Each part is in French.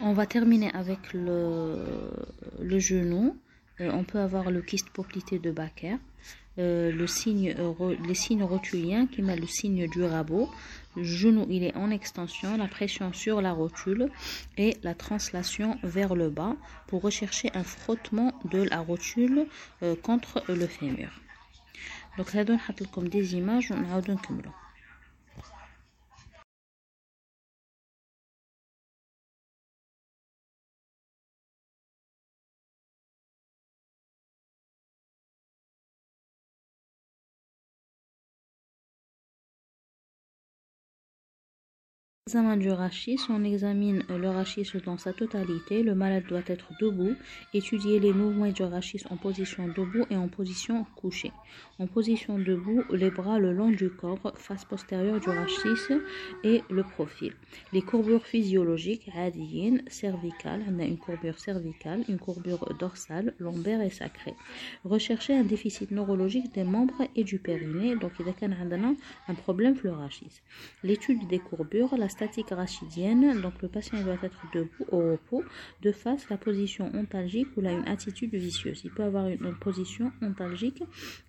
On va terminer avec le, genou. Euh, on peut avoir le kyste poplité de Baker, euh, le signe, euh, les signes rotuliens qui met le signe du rabot. Le genou il est en extension, la pression sur la rotule et la translation vers le bas pour rechercher un frottement de la rotule contre le fémur. Donc ça donne comme des images, on a Examen du rachis, on examine le rachis dans sa totalité. Le malade doit être debout. Étudier les mouvements du rachis en position debout et en position couchée. En position debout, les bras le long du corps, face postérieure du rachis et le profil. Les courbures physiologiques, radiennes, cervicales, on a une courbure cervicale, une courbure dorsale, lombaire et sacrée. Rechercher un déficit neurologique des membres et du périnée. Donc, il y a un problème le rachis. L'étude des courbures, la statique rachidienne, donc le patient doit être debout au repos, de face, la position ontalgique ou là une attitude vicieuse. Il peut avoir une, position ontalgique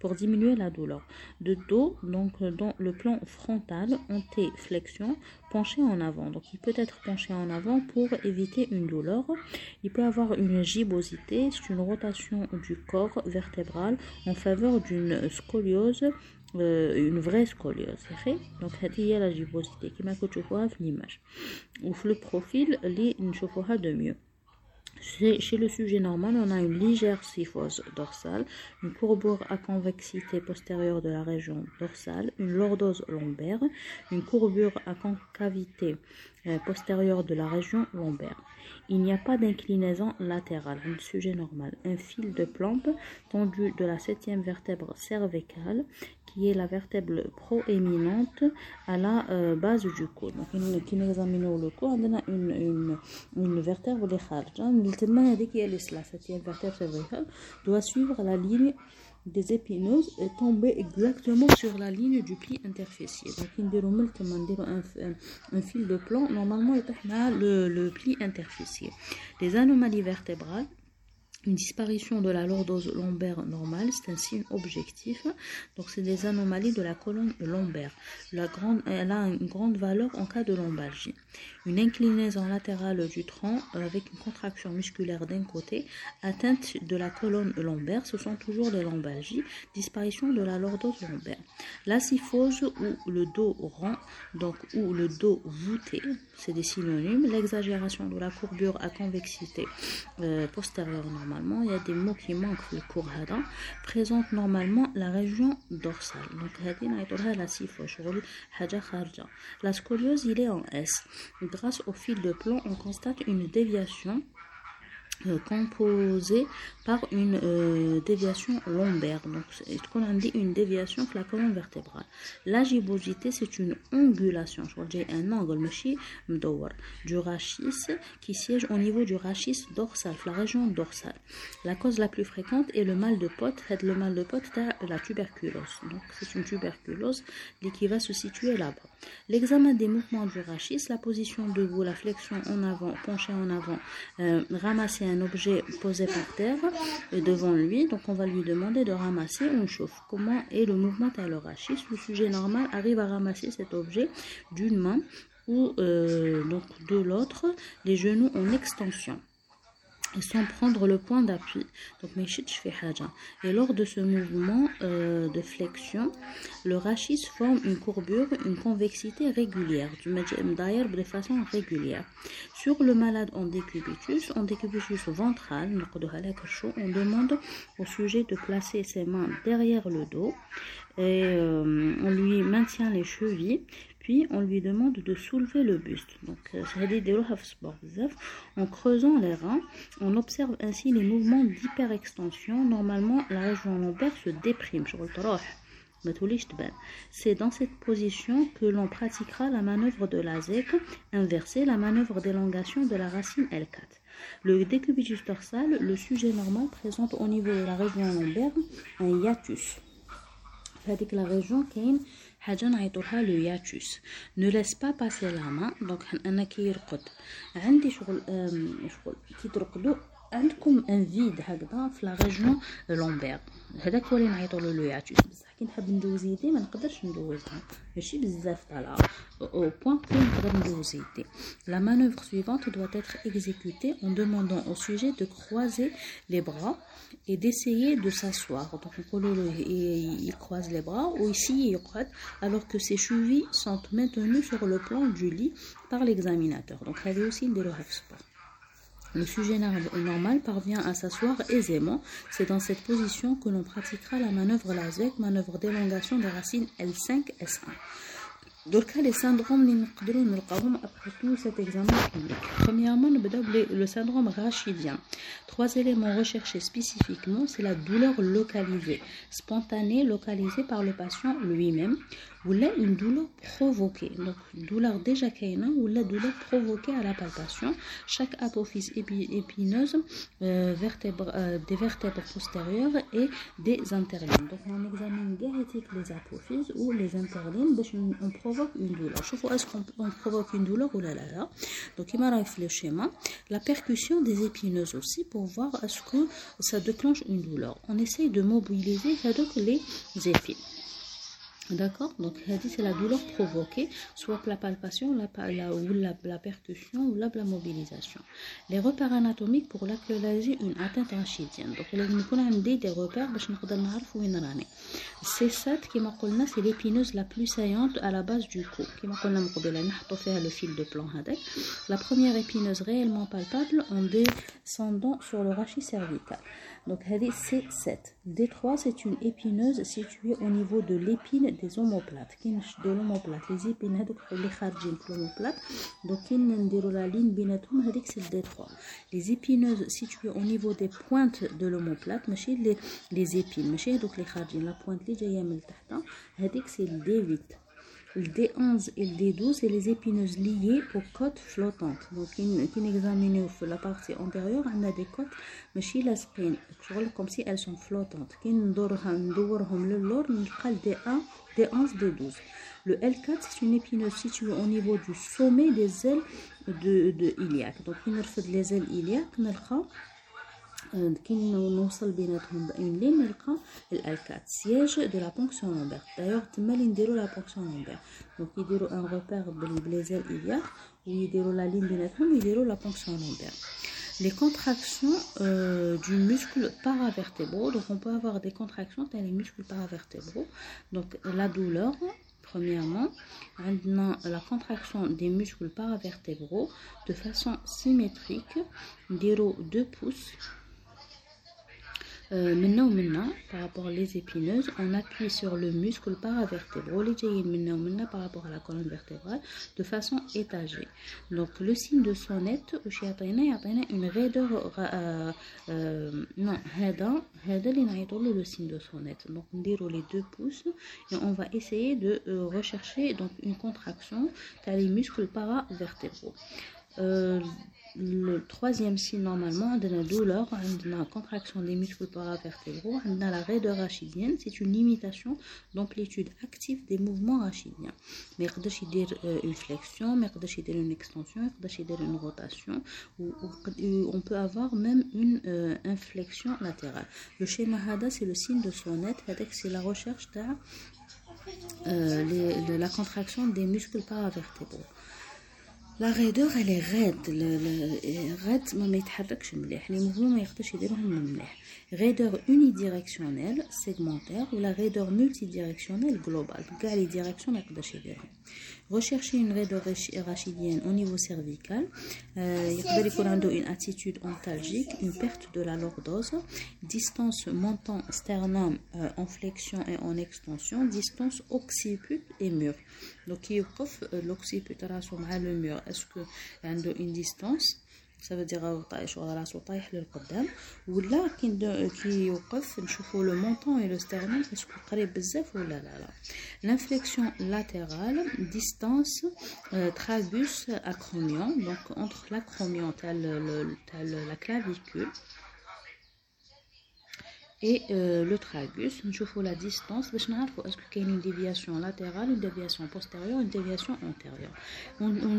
pour diminuer diminuer la douleur. De dos, donc euh, dans le plan frontal, antéflexion, penché en avant. Donc il peut être penché en avant pour éviter une douleur. Il peut avoir une gibosité, c'est une rotation du corps vertébral en faveur d'une scoliose euh, une vraie scoliose donc il y a la gibosité qui m'a que l'image ou le profil les de mieux chez le sujet normal, on a une légère syphose dorsale, une courbure à convexité postérieure de la région dorsale, une lordose lombaire, une courbure à concavité postérieure de la région lombaire. Il n'y a pas d'inclinaison latérale, un sujet normal. Un fil de plombe tendu de la septième vertèbre cervicale qui est la vertèbre proéminente à la euh, base du cou. Donc, nous examinons le cou, on a une, une, une vertèbre de qui est la septième vertèbre cervicale, doit suivre la ligne des épineuses et tomber exactement sur la ligne du pli interfessier. Donc, un, fil de plomb, normalement, il le, le pli interfessier. Les anomalies vertébrales, une disparition de la lordose lombaire normale, c'est un signe objectif. Donc, c'est des anomalies de la colonne lombaire. La grande, elle a une grande valeur en cas de lombalgie. Une inclinaison latérale du tronc euh, avec une contraction musculaire d'un côté, atteinte de la colonne lombaire, ce sont toujours les lombalgies. Disparition de la lordose lombaire. La syphose ou le dos rond, donc ou le dos voûté, c'est des synonymes. L'exagération de la courbure à convexité euh, postérieure normale normalement, il y a des mots qui manquent le cours présente normalement la région dorsale. Donc, la scoliose, il est en S. Grâce au fil de plomb, on constate une déviation composée par une euh, déviation lombaire. Donc, ce qu'on dit une déviation de la colonne vertébrale. La gibbosité, c'est une angulation. Je vois un angle du rachis qui siège au niveau du rachis dorsal, la région dorsale. La cause la plus fréquente est le mal de pote. Le mal de pote, la tuberculose. Donc, c'est une tuberculose qui va se situer là-bas. L'examen des mouvements du rachis, la position debout, la flexion en avant, pencher en avant, euh, ramasser un objet posé par terre devant lui. Donc on va lui demander de ramasser une chauffe. Comment est le mouvement à Le sujet normal arrive à ramasser cet objet d'une main ou euh, donc de l'autre, les genoux en extension sans prendre le point d'appui. Donc, Et lors de ce mouvement euh, de flexion, le rachis forme une courbure, une convexité régulière, du de façon régulière. Sur le malade en décubitus, en décubitus ventral, on demande au sujet de placer ses mains derrière le dos et euh, on lui maintient les chevilles on lui demande de soulever le buste. Donc, euh, en creusant les reins, on observe ainsi les mouvements d'hyperextension. Normalement, la région lombaire se déprime. C'est dans cette position que l'on pratiquera la manœuvre de la ZEC inversée, la manœuvre d'élongation de la racine L4. Le décubitus dorsal, le sujet normal présente au niveau de la région lombaire un hiatus. C'est-à-dire que la région حاجة نعيطوها لو ياتوس نو لاس با باسي لا ما دونك أنا كيرقد. عندي شغل شغل كي ترقدو عندكم ان فيد هكذا في لا ريجيون لومبير هذاك هو اللي نعيطوا له لو ياتوس بصح كي نحب ندوز يدي ما نقدرش ندوزها ماشي بزاف طالعه au point que نقدر ندوز يدي la manœuvre suivante doit être exécutée en demandant au sujet de croiser les bras et d'essayer de s'asseoir donc il croise les bras ou ici il يقعد alors que ses chevilles sont maintenues sur le plan du lit par l'examinateur donc هذه aussi نديروها في السبور le sujet normal parvient à s'asseoir aisément. C'est dans cette position que l'on pratiquera la manœuvre Lazec, manœuvre d'élongation des racines L5, S1. Donc les syndromes les nous après tout cet examen clinique. Premièrement, le syndrome rachidien. Trois éléments recherchés spécifiquement, c'est la douleur localisée, spontanée, localisée par le patient lui-même, ou là une douleur provoquée. Donc, douleur déjà kaina ou la douleur provoquée à la palpation. Chaque apophyse épineuse, euh, vertèbre, euh, des vertèbres postérieures et des interlignes. Donc, on examine diérétique les apophyses ou les interlignes. On provoque une douleur. Je est-ce qu'on provoque une douleur? Ou là là là. Donc, il m'arrive le schéma. La percussion des épineuses aussi pour voir est-ce que ça déclenche une douleur. On essaye de mobiliser les épines. D'accord Donc, c'est la douleur provoquée, soit la palpation, la, ou la, percussion, ou la, mobilisation. Les repères anatomiques pour localiser une atteinte rachidienne. Donc, nous a des repères pour savoir C'est cette qui m'a c'est l'épineuse la plus saillante à la base du cou. Qui fil de plan La première épineuse réellement palpable en descendant sur le rachis cervical. Donc, c'est 7. D3, c'est une épineuse située au niveau de l'épine des omoplates. De l'omoplate. Les épines, les kharjin l'omoplate. Donc, la ligne binatum, c'est le D3. Les épineuses situées au niveau des pointes de l'omoplate, les, les épines, donc les kharjin, la pointe, les c'est le D8 le D11 et le D12, c'est les épineuses liées aux côtes flottantes. Donc, qui examine la partie antérieure, on a des côtes, chez la spine, comme si elles sont flottantes. Qui nous le D1, D11, D12. Le L4, c'est une épineuse située au niveau du sommet des ailes de, de iliaque. Donc, il nous les ailes iliaques, كي نوصل بيناتهم بأين لين نلقى الالكات سياج دو لا بونكسيون لومبير دايوغ تما اللي نديرو لا بونكسيون لومبير دونك يديرو ان روبير بالبليزير إلياك ويديرو لا لين بيناتهم ويديرو لا بونكسيون لومبير les contractions euh, du muscle paravertébraux. Donc, on peut avoir des contractions dans les muscles paravertébraux. Donc, la douleur, premièrement, la contraction des muscles paravertébraux de façon symétrique, 0,2 pouces euh, maintenant, maintenant, par rapport aux épineuses, on appuie sur le muscle paravertébral, maintenant, par rapport à la colonne vertébrale, de façon étagée. Donc, le signe de sonnette, une raideur, euh, euh, non, le signe de sonnette. Donc, on déroule les deux pouces et on va essayer de rechercher donc une contraction dans les muscles paravertébraux. Le troisième signe, normalement, de la douleur, de la contraction des muscles paravertébraux, de la raideur rachidienne, c'est une limitation d'amplitude active des mouvements rachidiens. Mais dire une flexion, mais une extension, une rotation, ou, on peut avoir même une euh, inflexion latérale. Le schéma HADA, c'est le signe de sonnette, c'est la recherche de euh, la contraction des muscles paravertébraux. لا غيدور عليه غاد غاد ما ما يتحركش مليح لي موفمون ما يقدرش يديرهم مليح غيدور اوني ديريكسيونيل سيغمونتير ولا غيدور مولتي ديريكسيونيل جلوبال كاع لي ديريكسيون ما يقدرش يديرهم Rechercher une raideur rachidienne au niveau cervical. Euh, il y a une attitude ontalgique, une perte de la lordose, distance montant sternum euh, en flexion et en extension, distance occiput et mur. Donc, il y a l'occiput le mur. Est-ce qu'il y a une distance ça veut dire راسو راسو طايح للقدام ولا كي كي يوقف نشوفوا لو مونطون اي لو ستيرنم اسكو قريب بزاف ولا لا لا l'inflexion latérale distance euh, tragus acromion donc entre l'acromion تاع la clavicule et euh, le tragus. Nous voyons la distance. Est-ce qu'il y a une déviation latérale, une déviation postérieure, une déviation antérieure? On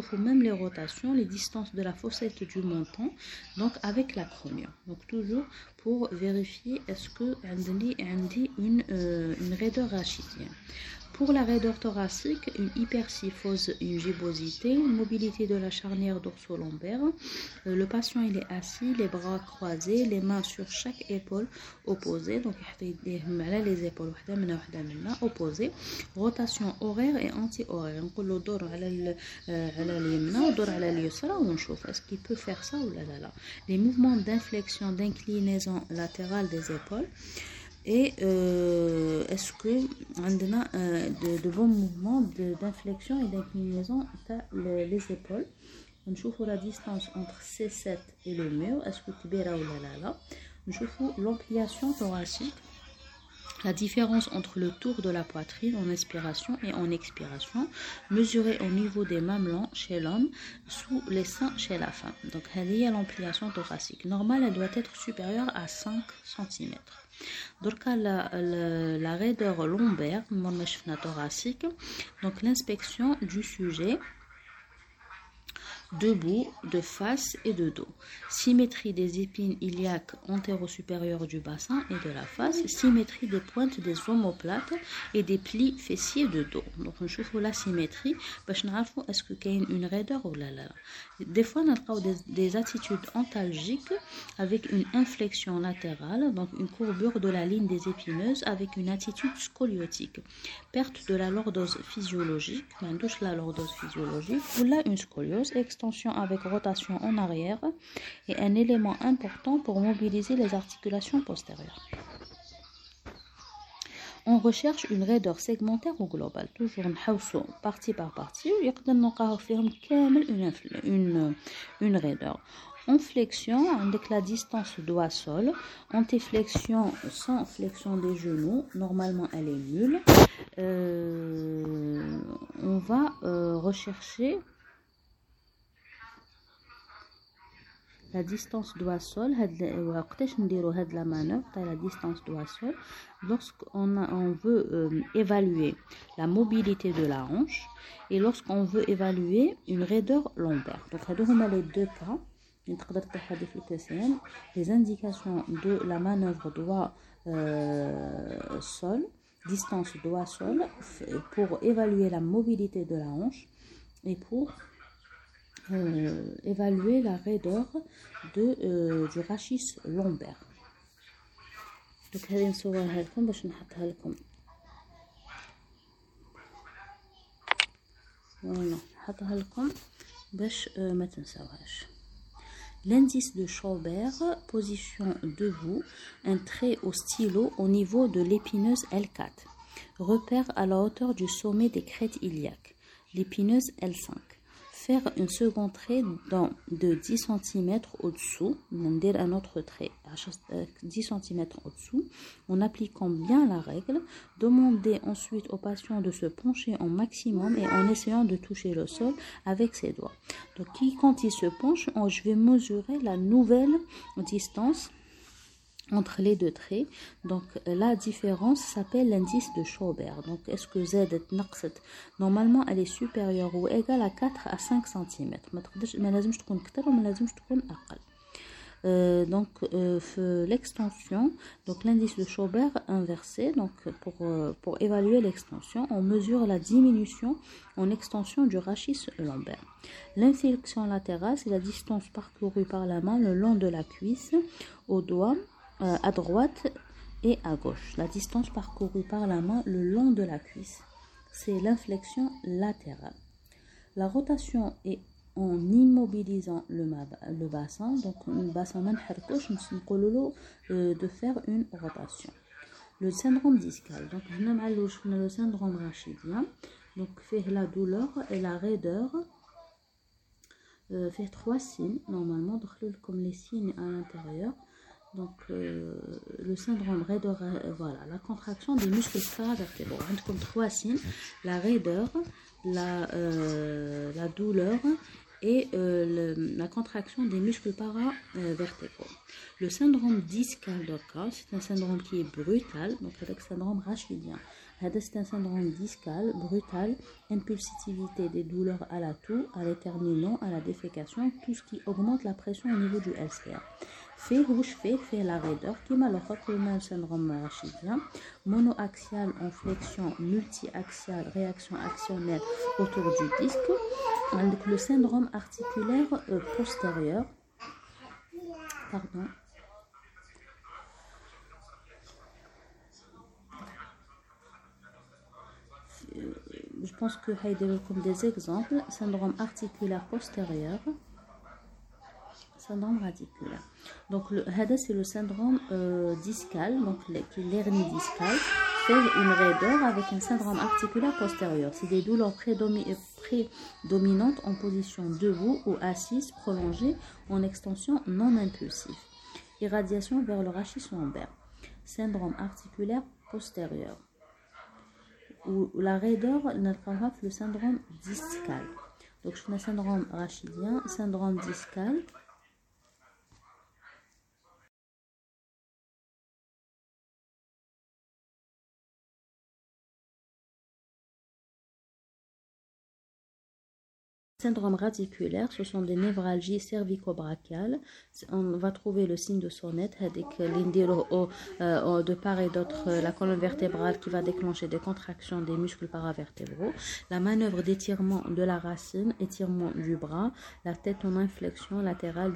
voit même les rotations, les distances de la fossette du montant, donc avec l'acromion. Donc toujours pour vérifier est-ce que y une, euh, une raideur rachidienne. Pour la raideur thoracique, une hypersyphose, une gibosité, mobilité de la charnière dorso-lombaire. Euh, le patient est assis, les bras croisés, les mains sur chaque épaule opposée. Donc les épaules opposées. Rotation horaire et anti-horaire. On peut dor Est-ce qu'il peut faire ça ou là là? Les mouvements d'inflexion, d'inclinaison latérale des épaules. Et euh, est-ce que on a euh, de, bons mouvements d'inflexion et d'inclinaison les, les épaules On voit la distance entre C7 et le mur. Est-ce que tu verras ou là là On l'ampliation thoracique. La différence entre le tour de la poitrine en inspiration et en expiration, mesurée au niveau des mamelons chez l'homme, sous les seins chez la femme. Donc, elle est l'ampliation thoracique. Normale, elle doit être supérieure à 5 cm. La, la, raideur lombaire, thoracique, donc l'inspection du sujet debout, de face et de dos. Symétrie des épines iliaques antéro-supérieures du bassin et de la face. Symétrie des pointes des omoplates et des plis fessiers de dos. Donc, on voit la symétrie. Est-ce qu'il y a une raideur ou là là? Des fois, on a des, des attitudes antalgiques avec une inflexion latérale, donc une courbure de la ligne des épineuses avec une attitude scoliotique. Perte de la lordose physiologique, douche la lordose physiologique, ou là une scoliose, extension avec rotation en arrière est un élément important pour mobiliser les articulations postérieures. On recherche une raideur segmentaire ou globale. Toujours partie par partie. Une, une, une raideur. En flexion, avec la distance doigt-sol. Antiflexion sans flexion des genoux. Normalement, elle est nulle. Euh, on va euh, rechercher la distance doigt-sol la manœuvre la distance doigt-sol lorsqu'on on veut euh, évaluer la mobilité de la hanche et lorsqu'on veut évaluer une raideur lombaire. Donc les deux cas. Les indications de la manœuvre doigt euh, sol distance doigt sol pour évaluer la mobilité de la hanche et pour euh, évaluer la raideur de, euh, du rachis lombaire. Donc هذه نصورها لكم باش نحطها لكم فوالا نحطها لكم باش ما تنساوهاش L'indice de Schaubert, position debout, un trait au stylo au niveau de l'épineuse L4. Repère à la hauteur du sommet des crêtes iliaques. L'épineuse L5 faire un second trait de 10 cm au-dessous, un autre trait 10 cm au-dessous, en appliquant bien la règle. Demandez ensuite au patient de se pencher en maximum et en essayant de toucher le sol avec ses doigts. Donc quand il se penche, je vais mesurer la nouvelle distance entre les deux traits. Donc la différence s'appelle l'indice de Schaubert. Donc est-ce que Z est Normalement, elle est supérieure ou égale à 4 à 5 cm. Euh, donc euh, l'extension, donc l'indice de Schaubert inversé, donc pour, euh, pour évaluer l'extension, on mesure la diminution en extension du rachis lombaire. L'inflexion latérale, c'est la distance parcourue par la main le long de la cuisse au doigt euh, à droite et à gauche. La distance parcourue par la main le long de la cuisse, c'est l'inflexion latérale. La rotation est en immobilisant le, bassin, donc le bassin euh, de faire une rotation. Le syndrome discal, donc le syndrome rachidien, donc fait la douleur et la raideur, euh, fait trois signes normalement, comme les signes à l'intérieur. Donc, euh, le syndrome raideur, euh, voilà, la contraction des muscles paravertébraux. comme trois signes la raideur, la, euh, la douleur et la contraction des muscles paravertébraux. Le syndrome discal c'est un syndrome qui est brutal, donc avec syndrome rachidien. C'est un syndrome discal, brutal, impulsivité des douleurs à la toux, à l'éternuement, à la défécation, tout ce qui augmente la pression au niveau du LCR. Fait rouge fait, fait la raideur, le syndrome rachidien, monoaxial en flexion, multi-axial, réaction actionnelle autour du disque, le syndrome articulaire euh, postérieur, pardon, je pense que comme des exemples syndrome articulaire postérieur syndrome radiculaire donc le c'est le syndrome euh, discal donc l'hernie discale. Fait une raideur avec un syndrome articulaire postérieur. C'est des douleurs prédominantes en position debout ou assise prolongée en extension non impulsive. Irradiation vers le rachis lombaire. Syndrome articulaire postérieur. Ou la raideur le syndrome discal. Donc, je fais syndrome rachidien, syndrome discal. Syndrome radiculaire, ce sont des névralgies cervico-brachiales. On va trouver le signe de sonnette, avec euh, de part et d'autre euh, la colonne vertébrale qui va déclencher des contractions des muscles paravertébraux. La manœuvre d'étirement de la racine, étirement du bras, la tête en inflexion latérale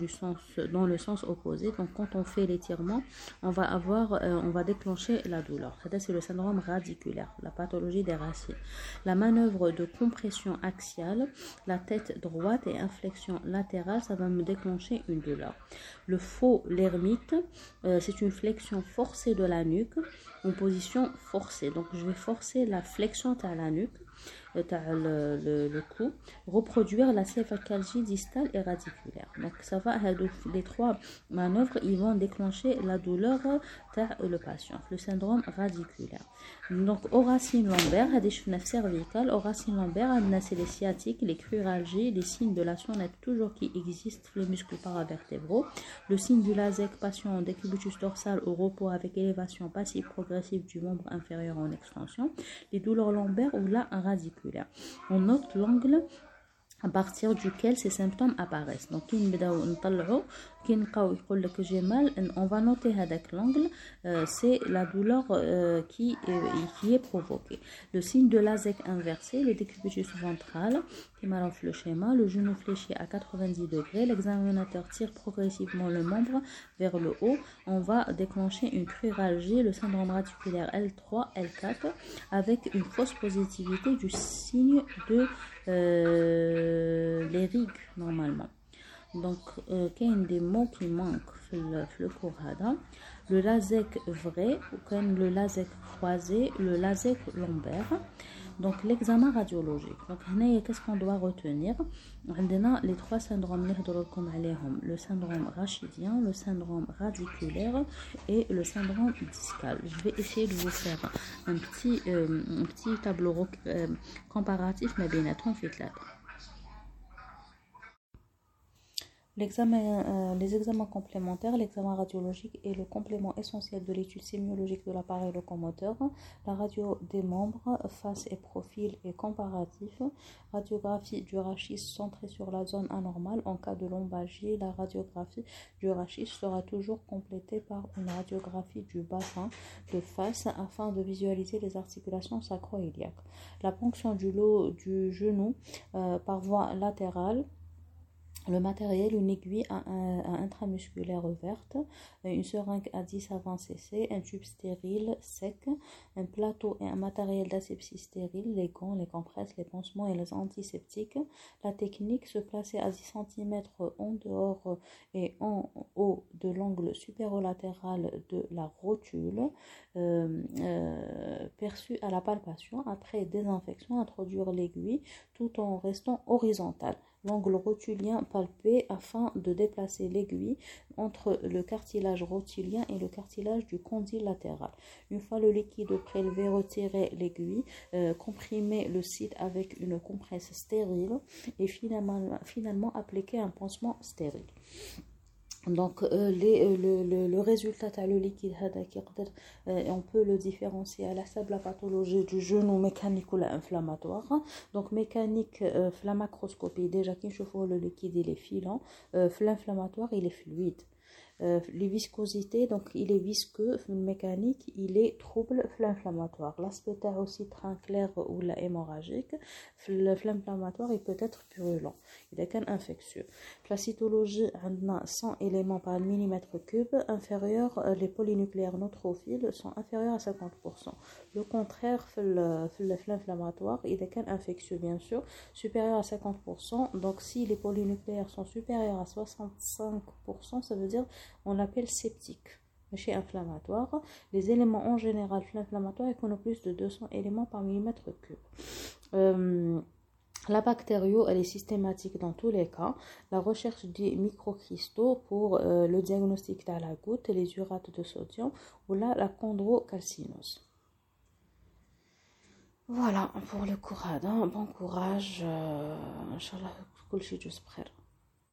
dans le sens opposé. Donc quand on fait l'étirement, on va euh, on va déclencher la douleur. C'est le syndrome radiculaire, la pathologie des racines. La manœuvre de compression axiale, la tête droite et inflexion latérale, ça va me déclencher une douleur. Le faux l'ermite, euh, c'est une flexion forcée de la nuque en position forcée. Donc je vais forcer la flexion à la nuque le, le, le cou, reproduire la céphalgie distale et radiculaire. Donc ça va, les trois manœuvres, ils vont déclencher la douleur le patient, le syndrome radiculaire. Donc aux racines lombaires, des chenilles cervicales, aux racines lombaires, c'est les sciatiques, les cruralgies, les signes de la sonnette toujours qui existent, les muscles paravertébraux, le signe du lasec patient décubitus dorsal au repos avec élévation passive progressive du membre inférieur en extension, les douleurs lombaires ou là un On note l'angle à partir duquel ces symptômes apparaissent. Donc, j'ai mal, on va noter avec l'angle, euh, c'est la douleur euh, qui, est provoquée. Le signe de l'ASEC inversé, le décubitus ventral, le schéma, le genou fléchi à 90 degrés, l'examinateur tire progressivement le membre vers le haut, on va déclencher une cruralgie, le syndrome radiculaire L3, L4, avec une fausse positivité du signe de euh, les rigues normalement. Donc, euh, il y a des mots qui manquent le cours Le lasec vrai, ou le lasec croisé, le lasec lombaire. Donc, l'examen radiologique. Donc, qu'est-ce qu'on doit retenir? On a les trois syndromes le syndrome rachidien, le syndrome radiculaire et le syndrome discal. Je vais essayer de vous faire un petit, euh, un petit tableau euh, comparatif, mais bien, à Euh, les examens complémentaires, l'examen radiologique est le complément essentiel de l'étude sémiologique de l'appareil locomoteur. La radio des membres, face et profil et comparatif. Radiographie du rachis centrée sur la zone anormale. En cas de lombalgie, la radiographie du rachis sera toujours complétée par une radiographie du bassin de face afin de visualiser les articulations sacro-iliaques. La ponction du, lot, du genou euh, par voie latérale le matériel, une aiguille à, intramusculaire verte, une seringue à 10 à 20 cc, un tube stérile sec, un plateau et un matériel d'asepsie stérile, les gants, les compresses, les pansements et les antiseptiques. La technique se placer à 10 cm en dehors et en haut de l'angle supérolatéral de la rotule, euh, euh, perçu à la palpation. Après désinfection, introduire l'aiguille tout en restant horizontal l'angle rotulien palpé afin de déplacer l'aiguille entre le cartilage rotulien et le cartilage du condyle latéral. Une fois le liquide prélevé, retirez l'aiguille, euh, comprimez le site avec une compresse stérile et finalement, finalement un pansement stérile. Donc, euh, euh, le, le, résultat, le liquide, euh, on peut le différencier à la la pathologie du genou mécanique ou inflammatoire. Donc, mécanique, la macroscopie, déjà, qui le liquide, il est filant. L'inflammatoire, il est fluide. Euh, les viscosités, donc il est visqueux, mécanique, il est trouble inflammatoire. L'aspect aussi train clair ou la hémorragique, l'inflammatoire il peut être purulent, il est qu'un infectieux. La cytologie, on a 100 éléments par millimètre cube, inférieur, euh, les polynucléaires neutrophiles sont inférieurs à 50%. Le contraire, l'inflammatoire, il est qu'un infectieux bien sûr, supérieur à 50%. Donc si les polynucléaires sont supérieurs à 65%, ça veut dire on l'appelle sceptique. Chez inflammatoire, les éléments en général inflammatoires ont plus de 200 éléments par millimètre cube. Euh, la bactério, est systématique dans tous les cas. La recherche des microcristaux pour euh, le diagnostic de la goutte, les urates de sodium ou là, la chondrocalcinose. Voilà pour le courage. Bon courage. Euh,